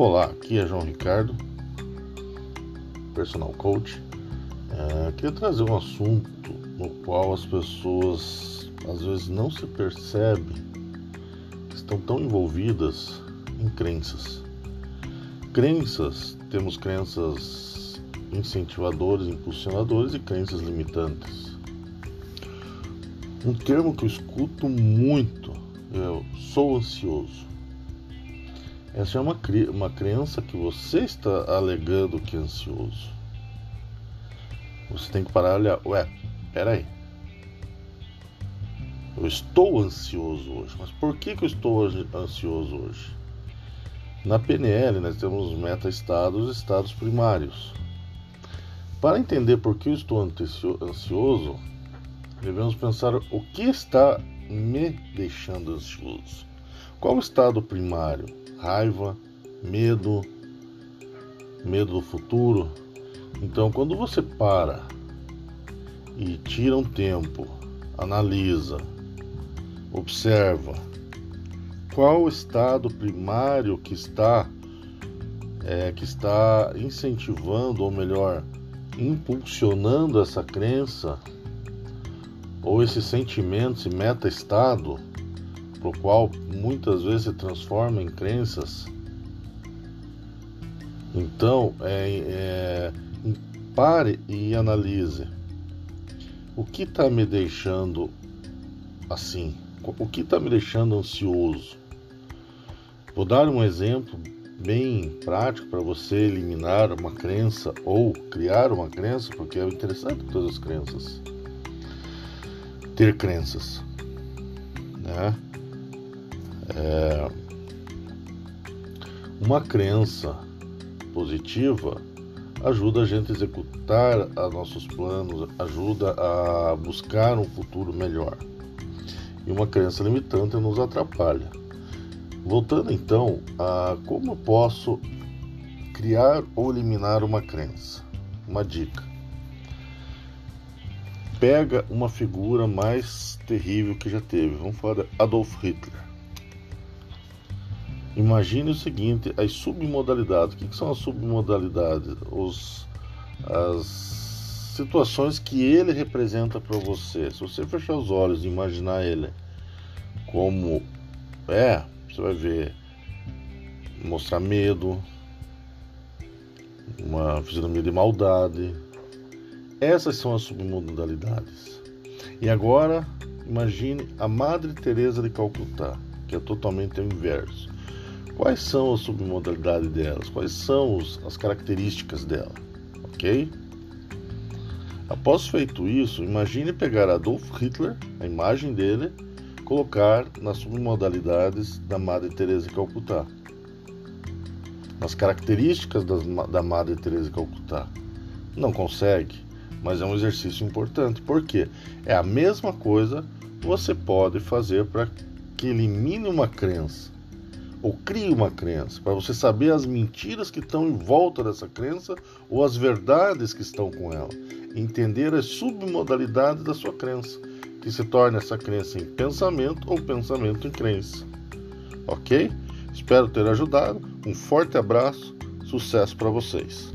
Olá, aqui é João Ricardo, personal coach. É, queria trazer um assunto no qual as pessoas às vezes não se percebem estão tão envolvidas em crenças. Crenças, temos crenças incentivadoras, impulsionadores e crenças limitantes. Um termo que eu escuto muito é sou ansioso. Essa é uma, uma crença que você está alegando que é ansioso. Você tem que parar e olhar, ué, peraí. Eu estou ansioso hoje, mas por que, que eu estou ansioso hoje? Na PNL nós temos meta-estados e estados primários. Para entender por que eu estou ansioso, devemos pensar o que está me deixando ansioso. Qual o estado primário? Raiva, medo, medo do futuro. Então, quando você para e tira um tempo, analisa, observa qual o estado primário que está é, que está incentivando ou melhor impulsionando essa crença ou esse sentimento, esse meta-estado, pro qual muitas vezes se transforma em crenças. Então, é, é, pare e analise o que está me deixando assim, o que está me deixando ansioso. Vou dar um exemplo bem prático para você eliminar uma crença ou criar uma crença, porque é interessante todas as crenças ter crenças, né? É, uma crença positiva ajuda a gente a executar a nossos planos, ajuda a buscar um futuro melhor. E uma crença limitante nos atrapalha. Voltando então a como eu posso criar ou eliminar uma crença. Uma dica pega uma figura mais terrível que já teve. Vamos falar de Adolf Hitler. Imagine o seguinte: as submodalidades. O que, são as submodalidades? Os, as situações que ele representa para você. Se você fechar os olhos e imaginar ele como é, você vai ver mostrar medo, uma fisionomia de maldade, essas são as submodalidades. E agora, imagine a Madre Teresa de Calcutá, que é totalmente o inverso. Quais são as submodalidades delas? Quais são os, as características dela? Ok? Após feito isso, imagine pegar Adolf Hitler, a imagem dele, colocar nas submodalidades da Madre Teresa de Calcutá. Nas características das, da Madre Teresa de Calcutá. Não consegue? mas é um exercício importante, porque é a mesma coisa que você pode fazer para que elimine uma crença ou crie uma crença, para você saber as mentiras que estão em volta dessa crença ou as verdades que estão com ela, entender as submodalidades da sua crença, que se torna essa crença em pensamento ou pensamento em crença. Ok? Espero ter ajudado. Um forte abraço, sucesso para vocês.